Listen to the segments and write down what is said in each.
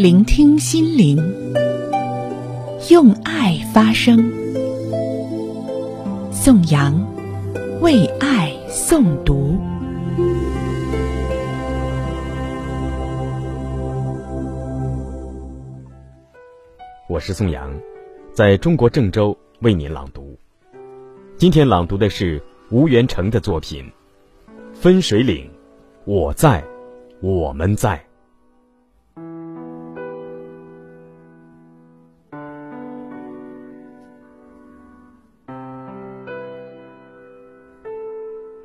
聆听心灵，用爱发声。宋阳为爱诵读。我是宋阳，在中国郑州为您朗读。今天朗读的是吴元成的作品《分水岭》，我在，我们在。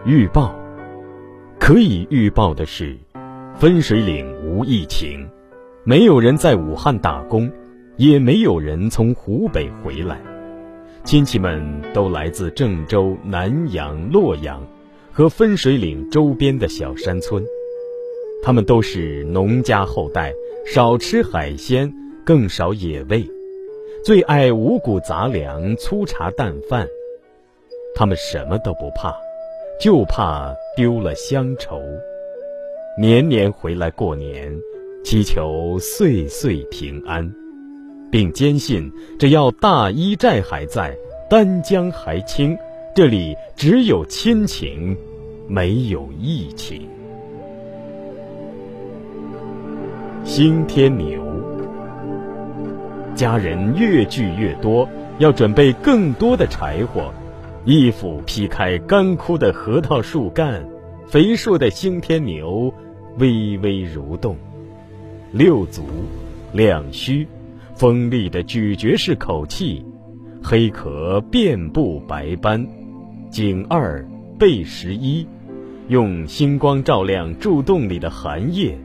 预报，可以预报的是，分水岭无疫情，没有人在武汉打工，也没有人从湖北回来，亲戚们都来自郑州、南阳、洛阳和分水岭周边的小山村，他们都是农家后代，少吃海鲜，更少野味，最爱五谷杂粮、粗茶淡饭，他们什么都不怕。就怕丢了乡愁，年年回来过年，祈求岁岁平安，并坚信只要大一寨还在，丹江还清，这里只有亲情，没有疫情。新天牛，家人越聚越多，要准备更多的柴火。一斧劈开干枯的核桃树干，肥硕的星天牛微微蠕动，六足，两须，锋利的咀嚼式口气，黑壳遍布白斑，颈二背十一，用星光照亮柱洞里的寒夜，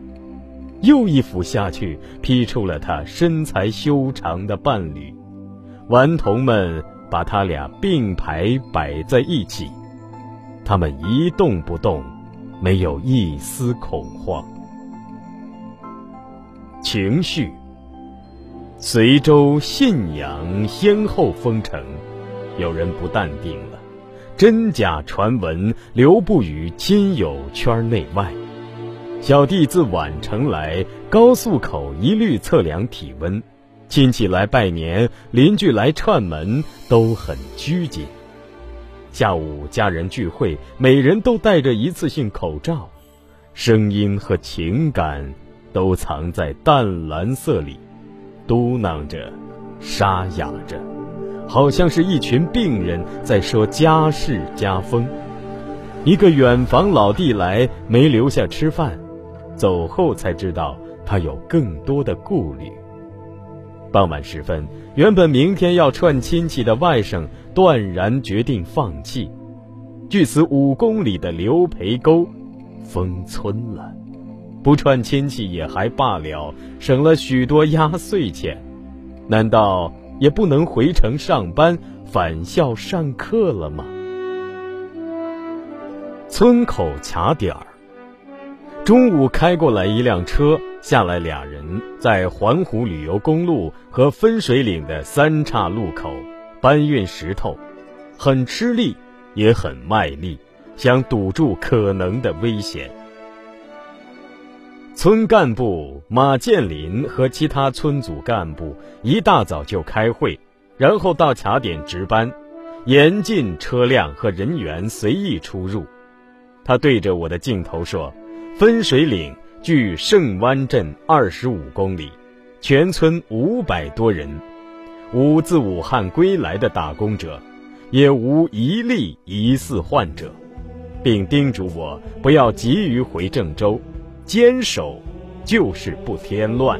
又一斧下去，劈出了他身材修长的伴侣，顽童们。把他俩并排摆在一起，他们一动不动，没有一丝恐慌。情绪，随州信阳先后封城，有人不淡定了，真假传闻流布于亲友圈内外。小弟自宛城来，高速口一律测量体温。亲戚来拜年，邻居来串门，都很拘谨。下午家人聚会，每人都戴着一次性口罩，声音和情感都藏在淡蓝色里，嘟囔着，沙哑着，好像是一群病人在说家事家风。一个远房老弟来，没留下吃饭，走后才知道他有更多的顾虑。傍晚时分，原本明天要串亲戚的外甥断然决定放弃。距此五公里的刘培沟封村了，不串亲戚也还罢了，省了许多压岁钱。难道也不能回城上班、返校上课了吗？村口卡点儿，中午开过来一辆车。下来俩人在环湖旅游公路和分水岭的三岔路口搬运石头，很吃力，也很卖力，想堵住可能的危险。村干部马建林和其他村组干部一大早就开会，然后到卡点值班，严禁车辆和人员随意出入。他对着我的镜头说：“分水岭。”距圣湾镇二十五公里，全村五百多人，无自武汉归来的打工者，也无一例疑似患者，并叮嘱我不要急于回郑州，坚守就是不添乱。